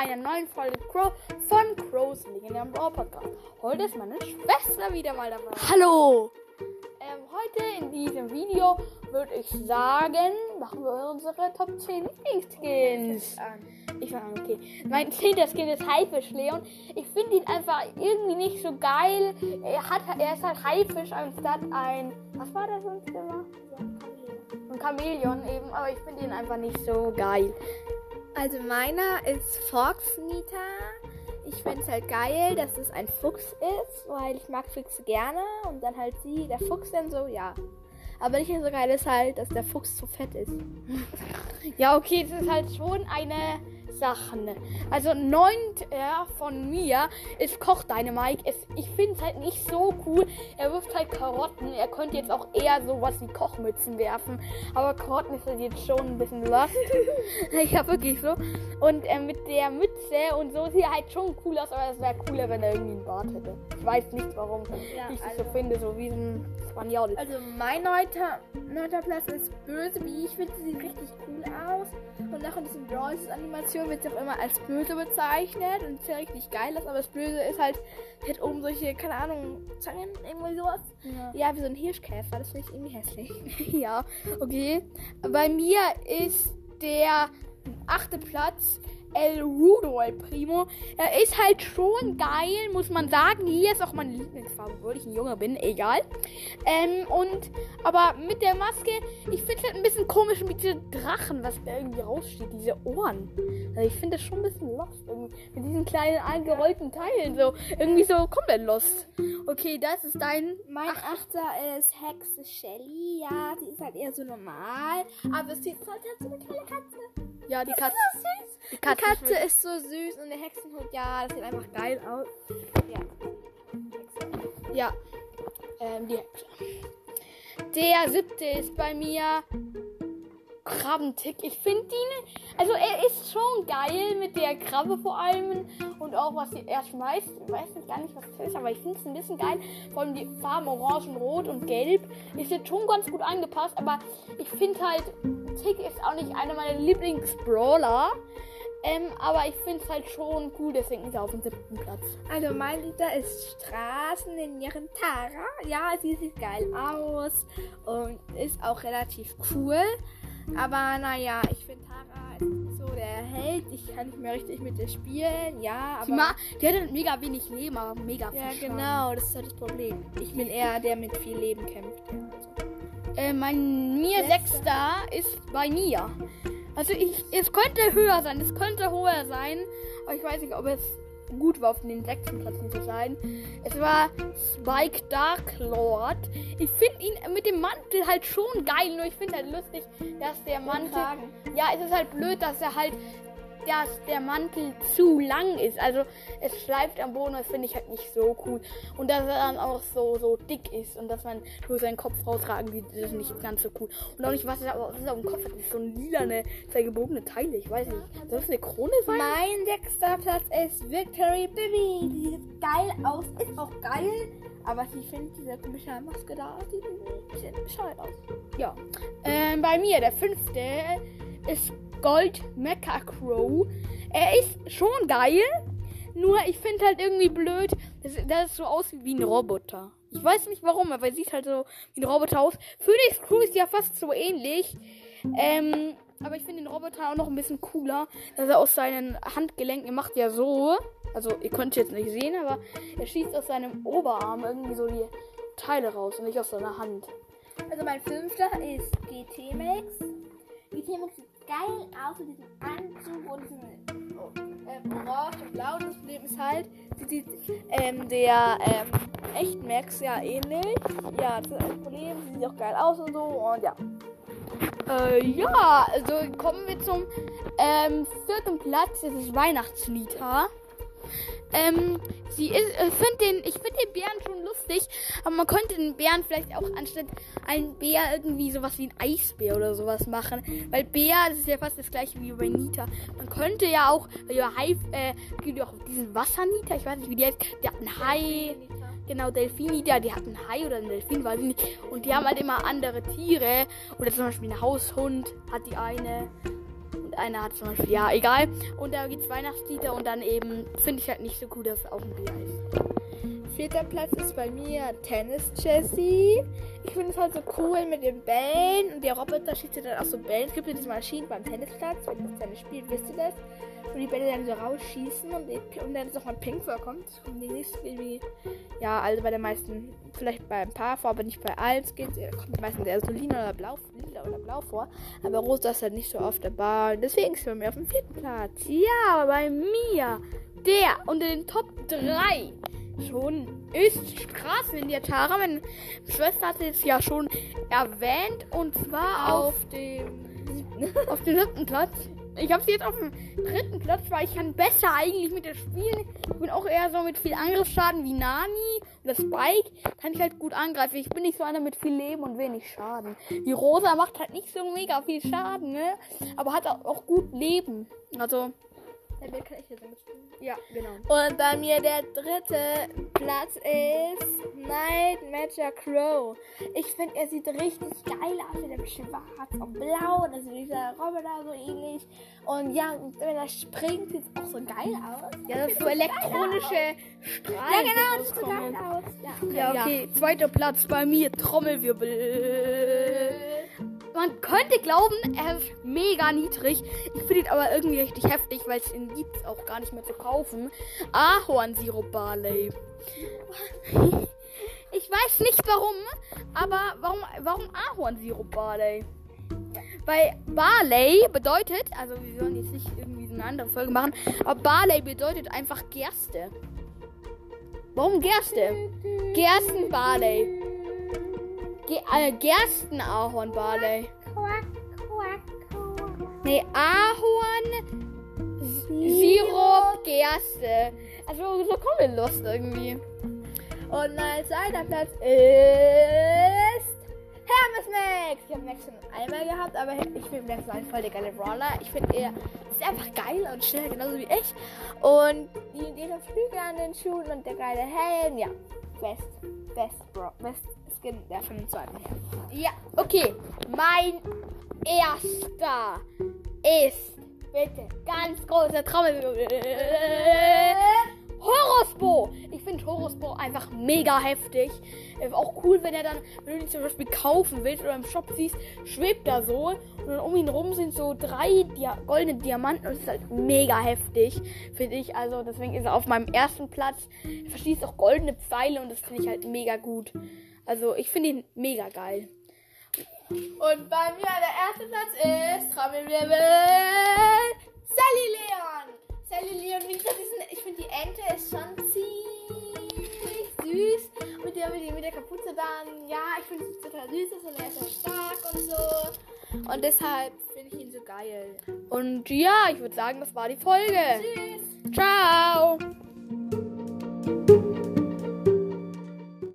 einer neuen Folge Crow von Crows legendären Brawl Podcast. Heute ist meine Schwester wieder mal dabei. Hallo! Ähm, heute in diesem Video würde ich sagen, machen wir unsere Top 10 Lieblingsskins. Ich fange an, okay. Mein 10. Skin ist Haifisch Leon. Ich finde ihn einfach irgendwie nicht so geil. Er, hat, er ist halt Haifisch anstatt ein. Was war das sonst immer? Ein Chamäleon eben, aber ich finde ihn einfach nicht so geil. Also meiner ist Fox Nita. Ich finde es halt geil, dass es ein Fuchs ist, weil ich mag Füchse gerne. Und dann halt sie, der Fuchs dann so, ja. Aber nicht so geil ist halt, dass der Fuchs zu fett ist. Ja, okay, es ist halt schon eine Sache. Also neunt er von mir ist Koch Dynamite. Es, ich finde es halt nicht so cool. Er wirft halt Karotten. Er könnte jetzt auch eher sowas wie Kochmützen werfen. Aber Karotten ist halt jetzt schon ein bisschen lost. ja, wirklich so. Und äh, mit der Mütze und so sieht er halt schon cool aus. Aber es wäre cooler, wenn er irgendwie einen Bart hätte. Ich weiß nicht, warum Ja, ich das also- so finde. So wie ein Spaniol. Also mein neunter, neunter Platz ist Böse, wie ich finde, sie sieht richtig cool aus. Und auch in diesem Brawl Animation wird sie auch immer als Böse bezeichnet und sieht richtig geil aus. Aber das Böse ist halt, hat oben solche, keine Ahnung, Zangen, irgendwie sowas. Ja. Ja, wie so ein Hirschkäfer, das finde ich irgendwie hässlich. Ja, okay. Bei mir ist der achte Platz El Rudo El Primo. Er ist halt schon geil, muss man sagen. Hier ist auch meine Lieblingsfarbe, obwohl ich ein Junge bin, egal. Ähm, und, aber mit der Maske, ich finde es halt ein bisschen komisch mit diesen Drachen, was da irgendwie raussteht, diese Ohren. Also ich finde das schon ein bisschen lost. Irgendwie. Mit diesen kleinen angerollten Teilen, so. Irgendwie so komplett lost. Okay, das ist dein Mein Achter ist Hexe Shelly. Ja, die ist halt eher so normal. Aber es sieht halt so eine kleine Katze. Ja, die Katze. süß. Die Die Katze, Katze ist so süß und der Hexenhut, ja, das sieht einfach geil aus. Ja. Ja. Ähm, die Hexe. Der siebte ist bei mir Krabbentick. Ich finde ihn. Also er ist schon geil mit der Krabbe vor allem. Und auch was er schmeißt. Ich weiß nicht gar nicht, was das ist, aber ich finde es ein bisschen geil. Vor allem die Farben Orange, Rot und Gelb. Ist jetzt schon ganz gut angepasst. Aber ich finde halt, Tick ist auch nicht einer meiner Lieblings-Brawler. Ähm, aber ich finde es halt schon cool, deswegen ist er auf dem siebten Platz. Also mein Lieder ist Straßen in ihren Tara. Ja, sie sieht geil aus und ist auch relativ cool. Aber naja, ich finde Tara ist nicht so der Held. Ich kann nicht mehr richtig mit ihr spielen. Ja, aber... Ma die hat halt mega wenig Leben, aber mega viel ja, Schaden. genau, das ist halt das Problem. Ich bin eher der mit viel Leben kämpft. Ja, also. Äh, mein mir Sechster. Ist bei mir. Also ich, es könnte höher sein, es könnte höher sein, aber ich weiß nicht, ob es gut war, auf den sechsten Platz zu sein. Es war Spike Dark Lord. Ich finde ihn mit dem Mantel halt schon geil, nur ich finde halt lustig, dass der Mantel. Ja, es ist halt blöd, dass er halt dass der Mantel zu lang ist. Also es schleift am Boden, das finde ich halt nicht so cool. Und dass er dann auch so, so dick ist und dass man nur seinen Kopf raustragen sieht, das ist nicht ganz so cool. Und auch nicht, was er, was er auf dem Kopf hat, das ist so ein lilane, zwei gebogene Teile, ich weiß nicht. Soll das eine Krone sein? Mein sechster Platz ist Victory Baby. Die sieht geil aus, ist auch geil. Aber ich finde diese komische Maske da, die sieht bescheuert aus. Ja. Ähm, bei mir, der fünfte ist Gold Mecha Crow. Er ist schon geil, nur ich finde halt irgendwie blöd, dass, dass es so aussieht wie ein Roboter. Ich weiß nicht warum, aber er sieht halt so wie ein Roboter aus. Phoenix Crew ist ja fast so ähnlich. Ähm, aber ich finde den Roboter auch noch ein bisschen cooler, dass er aus seinen Handgelenken macht ja so. Also ihr könnt jetzt nicht sehen, aber er schießt aus seinem Oberarm irgendwie so die Teile raus und nicht aus seiner Hand. Also mein fünfter ist GT Max. GT Max sieht geil aus mit diesem Anzug und diesem oh, äh, Orange und Blau. Das Problem ist halt, sie sieht ähm, der ähm, echten Max ja ähnlich. Ja, das ist das Problem. Sie sieht auch geil aus und so und ja. Äh, ja, also kommen wir zum ähm, vierten Platz. Das ist Weihnachtsnita. Ähm, sie ist, ich finde den, ich finde den Bären schon lustig, aber man könnte den Bären vielleicht auch anstatt einen Bär irgendwie sowas wie ein Eisbär oder sowas machen, weil Bär, das ist ja fast das gleiche wie bei Nita. Man könnte ja auch, ja Hai, äh, gibt ja auch diesen Wassernita, ich weiß nicht wie die heißt, der hat einen Hai. Genau, Delfini, der, die hat einen Hai oder einen Delfin, weiß ich nicht. Und die haben halt immer andere Tiere. Oder zum Beispiel ein Haushund hat die eine. Einer hat zum Beispiel, ja, egal. Und da gibt's Weihnachtslieder und dann eben finde ich halt nicht so cool, dass es auch ein Bär ist. Vierter Platz ist bei mir Tennis Jessie. Ich finde es halt so cool mit den Bällen und der Roboter schießt ja dann auch so Bällen. Es gibt ja diese Maschinen beim Tennisplatz, wenn ihr das Tennis spielt, wisst ihr das. Wo die Bälle dann so rausschießen und, die, und dann ist auch mal Pink vorkommt. Das kommt nicht irgendwie, ja, also bei den meisten, vielleicht bei ein paar vor, aber nicht bei allen Skins. Da kommt meistens eher so lila oder blau, lila oder blau vor. Aber rosa ist halt nicht so oft dabei. Und deswegen ist es bei mir auf dem vierten Platz. Ja, bei mir, der unter den Top 3 schon ist Straßenninja Tara. Meine Schwester hat es ja schon erwähnt und zwar auf, auf dem auf dem siebten Platz. Ich habe sie jetzt auf dem dritten Platz, weil ich kann besser eigentlich mit der spielen. Ich bin auch eher so mit viel Angriffsschaden wie Nani oder Spike. Kann ich halt gut angreifen. Ich bin nicht so einer mit viel Leben und wenig Schaden. Die Rosa macht halt nicht so mega viel Schaden, ne? Aber hat auch gut Leben. Also damit kann ich jetzt mitspielen. Ja, genau. Und bei mir der dritte Platz ist Night Matcher Crow. Ich finde, er sieht richtig geil aus mit dem Schwarz und Blau. Das ist dieser Roboter so ähnlich. Und ja, wenn er springt, sieht es auch so geil aus. Ja, das ist so elektronische Strahlen. Ja, genau, das sieht so geil aus. Ja, ja okay. Ja. Zweiter Platz bei mir, Trommelwirbel. Man könnte glauben, er ist mega niedrig. Ich finde ihn aber irgendwie richtig heftig, weil es ihn gibt auch gar nicht mehr zu kaufen. Ahornsirup Barley. Ich weiß nicht warum, aber warum, warum Ahornsirup Barley? Weil Barley bedeutet, also wir sollen jetzt nicht irgendwie eine andere Folge machen, aber Barley bedeutet einfach Gerste. Warum Gerste? Gersten Barley. Ge äh, Gerstenahorn-Barley. Nee, Ahorn, Sirup, Gerste. Also so Lust irgendwie. Und mein zweiter Platz ist Hermes Max. Ich habe Max schon einmal gehabt, aber ich finde Max ein voll der geile Brawler. Ich finde er ist einfach geil und schnell, genauso wie ich. Und die, ihre Flügel an den Schuhen und der geile Helm, ja. Best, best, Bro, best Skin der von dem zweiten her. Ja, okay. Mein erster ist bitte ganz großer Trommel. Horospo! Ich finde Horospo einfach mega heftig. Äh, auch cool, wenn er dann, wenn du ihn zum Beispiel kaufen willst oder im Shop siehst, schwebt er so und dann um ihn rum sind so drei Dia goldene Diamanten und es ist halt mega heftig, finde ich. Also deswegen ist er auf meinem ersten Platz. Er verschießt auch goldene Pfeile und das finde ich halt mega gut. Also ich finde ihn mega geil. Und bei mir der erste Platz ist Trommelwirbel Sally Leon. Sally Leon, wie gesagt, ich finde die Ente ist schon ziemlich süß. Mit der, mit, der, mit der Kapuze dann, ja, ich finde es total süß ist und er ist stark und so. Und deshalb finde ich ihn so geil. Und ja, ich würde sagen, das war die Folge. Tschüss. Ciao.